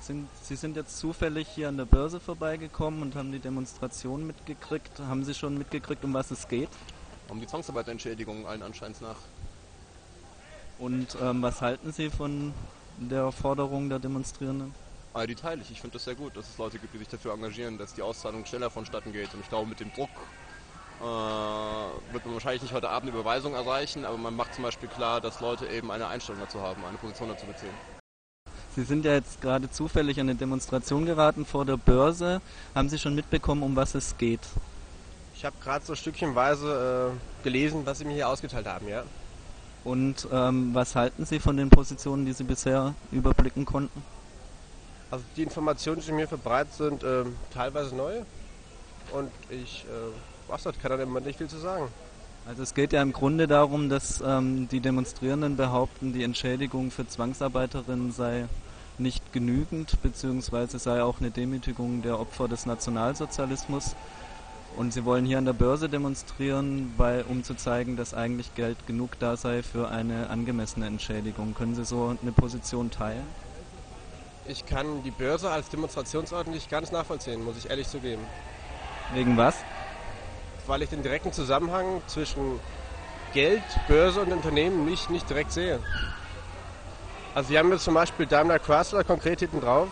Sind, Sie sind jetzt zufällig hier an der Börse vorbeigekommen und haben die Demonstration mitgekriegt. Haben Sie schon mitgekriegt, um was es geht? Um die Zwangsarbeiterentschädigung allen Anscheins nach. Und ähm, was halten Sie von der Forderung der Demonstrierenden? Aber die teile ich. Ich finde das sehr gut, dass es Leute gibt, die sich dafür engagieren, dass die Auszahlung schneller vonstatten geht. Und ich glaube, mit dem Druck äh, wird man wahrscheinlich nicht heute Abend eine Überweisung erreichen, aber man macht zum Beispiel klar, dass Leute eben eine Einstellung dazu haben, eine Position dazu beziehen. Sie sind ja jetzt gerade zufällig an eine Demonstration geraten vor der Börse. Haben Sie schon mitbekommen, um was es geht? Ich habe gerade so stückchenweise äh, gelesen, was Sie mir hier ausgeteilt haben, ja. Und ähm, was halten Sie von den Positionen, die Sie bisher überblicken konnten? Also die Informationen, die mir verbreitet sind, äh, teilweise neu. Und ich äh, was kann da immer nicht viel zu sagen. Also es geht ja im Grunde darum, dass ähm, die Demonstrierenden behaupten, die Entschädigung für Zwangsarbeiterinnen sei nicht genügend, beziehungsweise sei auch eine Demütigung der Opfer des Nationalsozialismus. Und sie wollen hier an der Börse demonstrieren, weil, um zu zeigen, dass eigentlich Geld genug da sei für eine angemessene Entschädigung. Können Sie so eine Position teilen? Ich kann die Börse als Demonstrationsort nicht ganz nachvollziehen, muss ich ehrlich zugeben. Wegen was? Weil ich den direkten Zusammenhang zwischen Geld, Börse und Unternehmen nicht, nicht direkt sehe. Also wir haben jetzt zum Beispiel Daimler Chrysler konkret hinten drauf.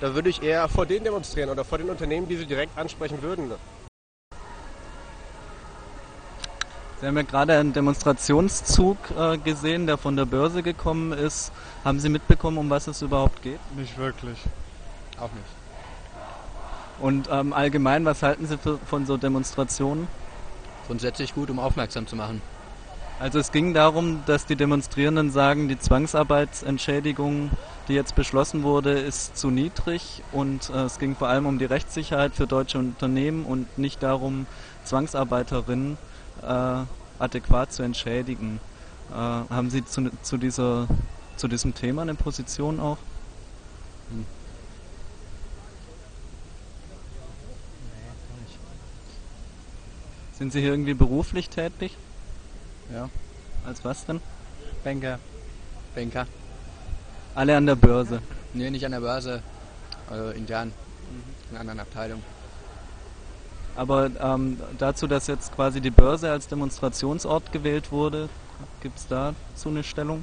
Da würde ich eher vor denen demonstrieren oder vor den Unternehmen, die sie direkt ansprechen würden. Sie haben ja gerade einen Demonstrationszug äh, gesehen, der von der Börse gekommen ist. Haben Sie mitbekommen, um was es überhaupt geht? Nicht wirklich. Auch nicht. Und ähm, allgemein, was halten Sie für, von so Demonstrationen? Grundsätzlich gut, um aufmerksam zu machen. Also es ging darum, dass die Demonstrierenden sagen, die Zwangsarbeitsentschädigung, die jetzt beschlossen wurde, ist zu niedrig und äh, es ging vor allem um die Rechtssicherheit für deutsche Unternehmen und nicht darum, Zwangsarbeiterinnen äh, adäquat zu entschädigen. Äh, haben Sie zu, zu, dieser, zu diesem Thema eine Position auch? Sind Sie hier irgendwie beruflich tätig? Ja. Als was denn? Banker. Banker. Alle an der Börse. Nee, nicht an der Börse. Also intern. In einer anderen Abteilung. Aber ähm, dazu, dass jetzt quasi die Börse als Demonstrationsort gewählt wurde, gibt es dazu eine Stellung?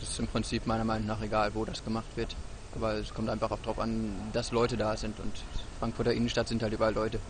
Das ist im Prinzip meiner Meinung nach egal, wo das gemacht wird. Aber es kommt einfach auch darauf an, dass Leute da sind. Und Frankfurter Innenstadt sind halt überall Leute.